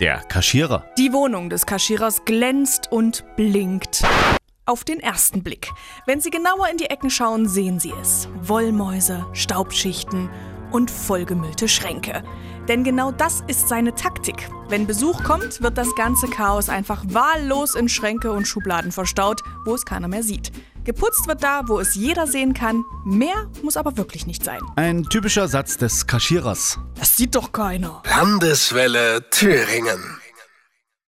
Der Kaschierer. Die Wohnung des Kaschierers glänzt und blinkt. Auf den ersten Blick. Wenn Sie genauer in die Ecken schauen, sehen Sie es. Wollmäuse, Staubschichten und vollgemüllte Schränke. Denn genau das ist seine Taktik. Wenn Besuch kommt, wird das ganze Chaos einfach wahllos in Schränke und Schubladen verstaut, wo es keiner mehr sieht. Geputzt wird da, wo es jeder sehen kann. Mehr muss aber wirklich nicht sein. Ein typischer Satz des Kaschierers. Das sieht doch keiner. Landeswelle Thüringen.